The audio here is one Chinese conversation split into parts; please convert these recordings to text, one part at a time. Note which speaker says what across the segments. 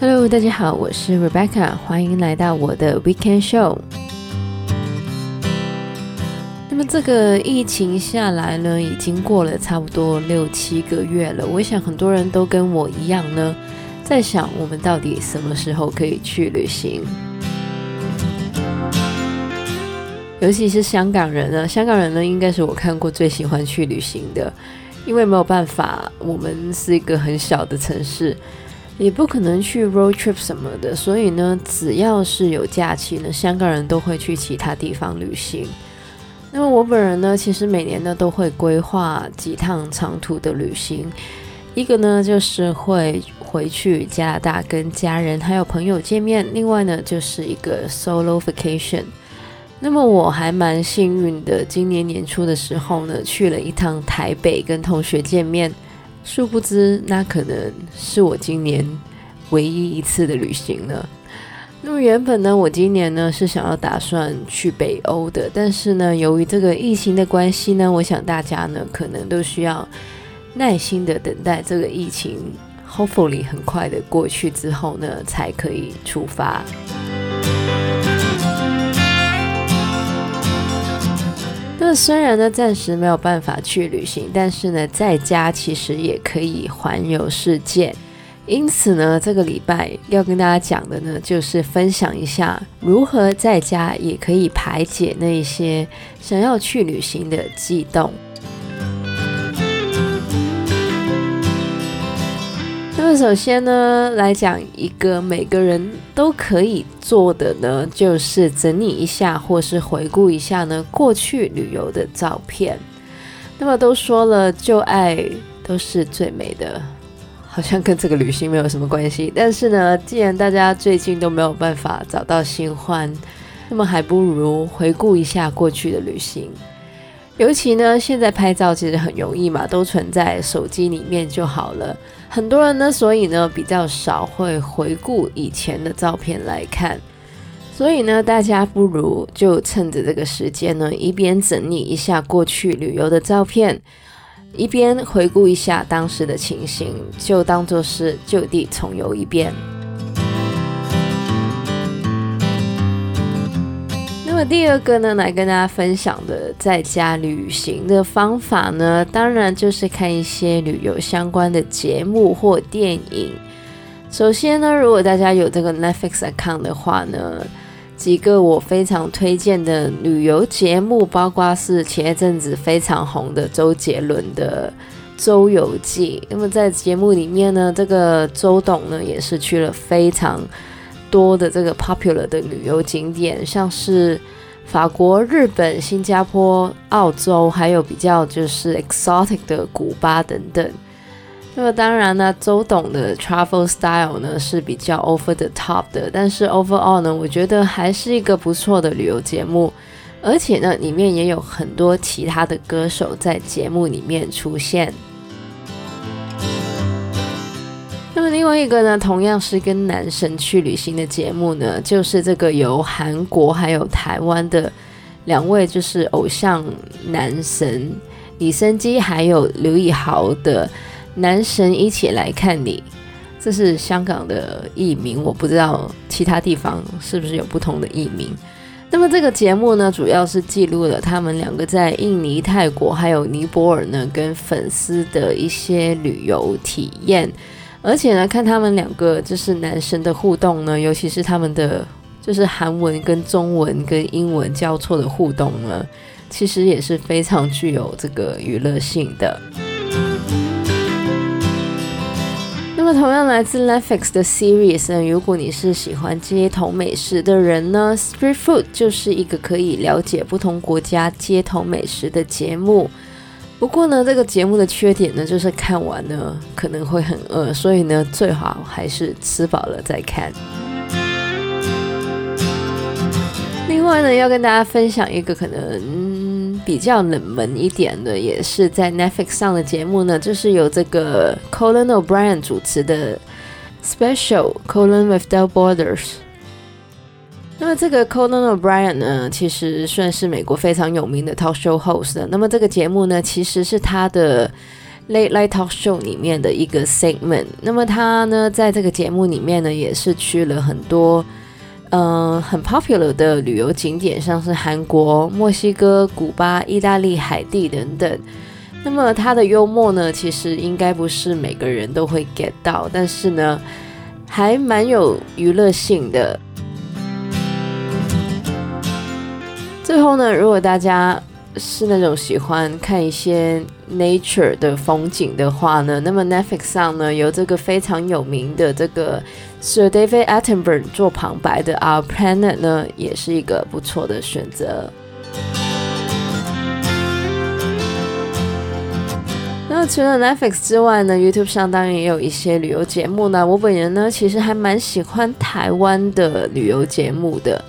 Speaker 1: Hello，大家好，我是 Rebecca，欢迎来到我的 Weekend Show。那么这个疫情下来呢，已经过了差不多六七个月了。我想很多人都跟我一样呢，在想我们到底什么时候可以去旅行？尤其是香港人呢，香港人呢，应该是我看过最喜欢去旅行的，因为没有办法，我们是一个很小的城市，也不可能去 road trip 什么的，所以呢，只要是有假期呢，香港人都会去其他地方旅行。那么我本人呢，其实每年呢都会规划几趟长途的旅行，一个呢就是会回去加拿大跟家人还有朋友见面，另外呢就是一个 solo vacation。那么我还蛮幸运的，今年年初的时候呢去了一趟台北跟同学见面，殊不知那可能是我今年唯一一次的旅行了。那么原本呢，我今年呢是想要打算去北欧的，但是呢，由于这个疫情的关系呢，我想大家呢可能都需要耐心的等待这个疫情，hopefully 很快的过去之后呢，才可以出发。那虽然呢暂时没有办法去旅行，但是呢在家其实也可以环游世界。因此呢，这个礼拜要跟大家讲的呢，就是分享一下如何在家也可以排解那些想要去旅行的悸动。首先呢，来讲一个每个人都可以做的呢，就是整理一下或是回顾一下呢过去旅游的照片。那么都说了，旧爱都是最美的。好像跟这个旅行没有什么关系，但是呢，既然大家最近都没有办法找到新欢，那么还不如回顾一下过去的旅行。尤其呢，现在拍照其实很容易嘛，都存在手机里面就好了。很多人呢，所以呢，比较少会回顾以前的照片来看。所以呢，大家不如就趁着这个时间呢，一边整理一下过去旅游的照片。一边回顾一下当时的情形，就当作是就地重游一遍。第二个呢，来跟大家分享的在家旅行的方法呢，当然就是看一些旅游相关的节目或电影。首先呢，如果大家有这个 Netflix account 的话呢。几个我非常推荐的旅游节目，包括是前一阵子非常红的周杰伦的《周游记》。那么在节目里面呢，这个周董呢也是去了非常多的这个 popular 的旅游景点，像是法国、日本、新加坡、澳洲，还有比较就是 exotic 的古巴等等。那么当然呢，周董的 travel style 呢是比较 over the top 的，但是 overall 呢，我觉得还是一个不错的旅游节目，而且呢，里面也有很多其他的歌手在节目里面出现。另外一个呢，同样是跟男神去旅行的节目呢，就是这个由韩国还有台湾的两位就是偶像男神李昇基还有刘以豪的。男神一起来看你，这是香港的译名，我不知道其他地方是不是有不同的译名。那么这个节目呢，主要是记录了他们两个在印尼、泰国还有尼泊尔呢，跟粉丝的一些旅游体验。而且呢，看他们两个就是男生的互动呢，尤其是他们的就是韩文跟中文跟英文交错的互动呢，其实也是非常具有这个娱乐性的。那么同样来自 Netflix 的 series 呢，如果你是喜欢街头美食的人呢，Street Food 就是一个可以了解不同国家街头美食的节目。不过呢，这个节目的缺点呢，就是看完呢可能会很饿，所以呢，最好还是吃饱了再看。另外呢，要跟大家分享一个可能。比较冷门一点的，也是在 Netflix 上的节目呢，就是由这个 Colin O'Brien 主持的 Special：Colin Without Borders。这个 Conan O'Brien 呢，其实算是美国非常有名的 talk show host。那么这个节目呢，其实是他的 Late Night Talk Show 里面的一个 segment。那么他呢，在这个节目里面呢，也是去了很多嗯、很 popular 的旅游景点，像是韩国、墨西哥、古巴、意大利、海地等等。那么他的幽默呢，其实应该不是每个人都会 get 到，但是呢，还蛮有娱乐性的。最后呢，如果大家是那种喜欢看一些 nature 的风景的话呢，那么 Netflix 上呢，有这个非常有名的这个 Sir David Attenborough 做旁白的 Our Planet 呢，也是一个不错的选择。那除了 Netflix 之外呢，YouTube 上当然也有一些旅游节目呢。我本人呢，其实还蛮喜欢台湾的旅游节目的。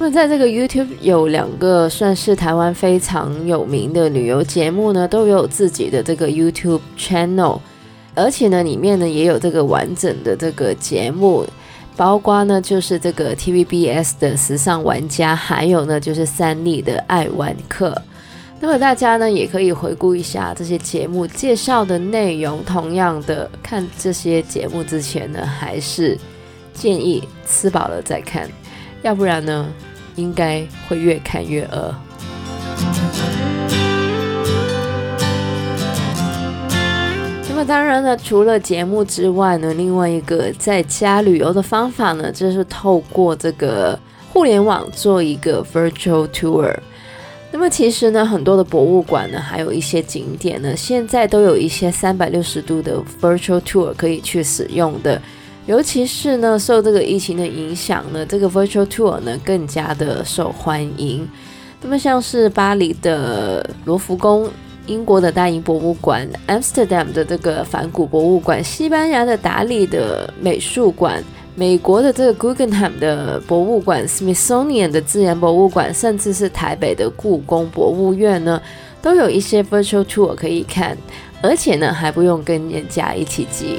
Speaker 1: 那么在这个 YouTube 有两个算是台湾非常有名的旅游节目呢，都有自己的这个 YouTube channel，而且呢里面呢也有这个完整的这个节目，包括呢就是这个 TVBS 的时尚玩家，还有呢就是三立的爱玩客。那么大家呢也可以回顾一下这些节目介绍的内容。同样的，看这些节目之前呢，还是建议吃饱了再看，要不然呢，应该会越看越饿。那么当然呢，除了节目之外呢，另外一个在家旅游的方法呢，就是透过这个互联网做一个 virtual tour。那么其实呢，很多的博物馆呢，还有一些景点呢，现在都有一些三百六十度的 virtual tour 可以去使用的。尤其是呢，受这个疫情的影响呢，这个 virtual tour 呢更加的受欢迎。那么像是巴黎的罗浮宫、英国的大英博物馆、Amsterdam 的这个梵谷博物馆、西班牙的达利的美术馆、美国的这个 Guggenheim 的博物馆、Smithsonian 的自然博物馆，甚至是台北的故宫博物院呢，都有一些 virtual tour 可以看，而且呢还不用跟人家一起挤。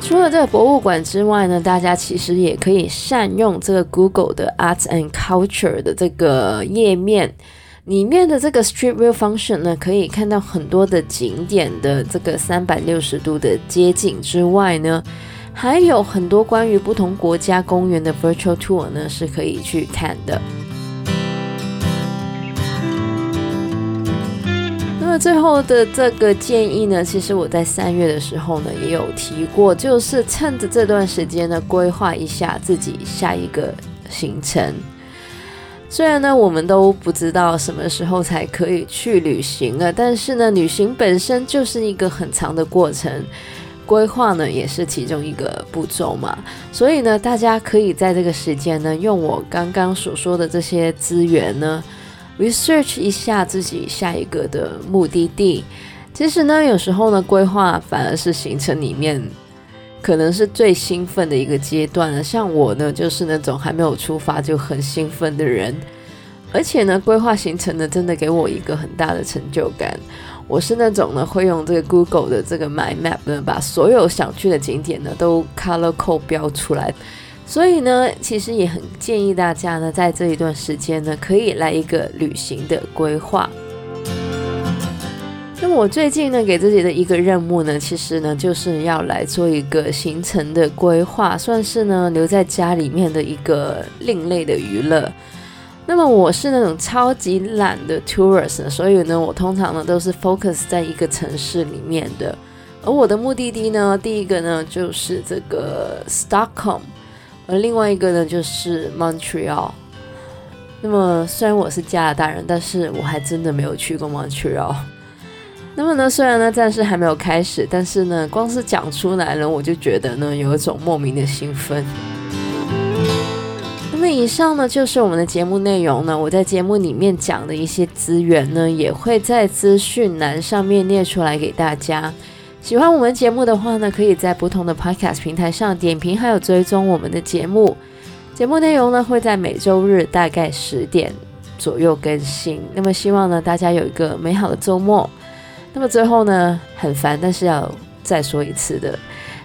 Speaker 1: 除了这个博物馆之外呢，大家其实也可以善用这个 Google 的 Art and Culture 的这个页面里面的这个 Street View Function 呢，可以看到很多的景点的这个三百六十度的街景之外呢，还有很多关于不同国家公园的 Virtual Tour 呢是可以去看的。那最后的这个建议呢，其实我在三月的时候呢也有提过，就是趁着这段时间呢，规划一下自己下一个行程。虽然呢，我们都不知道什么时候才可以去旅行了，但是呢，旅行本身就是一个很长的过程，规划呢也是其中一个步骤嘛。所以呢，大家可以在这个时间呢，用我刚刚所说的这些资源呢。Research 一下自己下一个的目的地，其实呢，有时候呢，规划反而是行程里面可能是最兴奋的一个阶段了。像我呢，就是那种还没有出发就很兴奋的人，而且呢，规划行程呢，真的给我一个很大的成就感。我是那种呢，会用这个 Google 的这个 My Map 呢，把所有想去的景点呢都 color code 标出来。所以呢，其实也很建议大家呢，在这一段时间呢，可以来一个旅行的规划。那么我最近呢，给自己的一个任务呢，其实呢，就是要来做一个行程的规划，算是呢留在家里面的一个另类的娱乐。那么我是那种超级懒的 tourist，所以呢，我通常呢都是 focus 在一个城市里面的。而我的目的地呢，第一个呢就是这个 Stockholm。而另外一个呢，就是 Montreal。那么虽然我是加拿大人，但是我还真的没有去过 Montreal。那么呢，虽然呢暂时还没有开始，但是呢，光是讲出来了，我就觉得呢有一种莫名的兴奋。那么以上呢就是我们的节目内容呢，我在节目里面讲的一些资源呢，也会在资讯栏上面列出来给大家。喜欢我们节目的话呢，可以在不同的 Podcast 平台上点评，还有追踪我们的节目。节目内容呢会在每周日大概十点左右更新。那么希望呢大家有一个美好的周末。那么最后呢很烦，但是要再说一次的，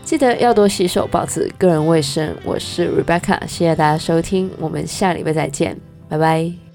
Speaker 1: 记得要多洗手，保持个人卫生。我是 Rebecca，谢谢大家收听，我们下礼拜再见，拜拜。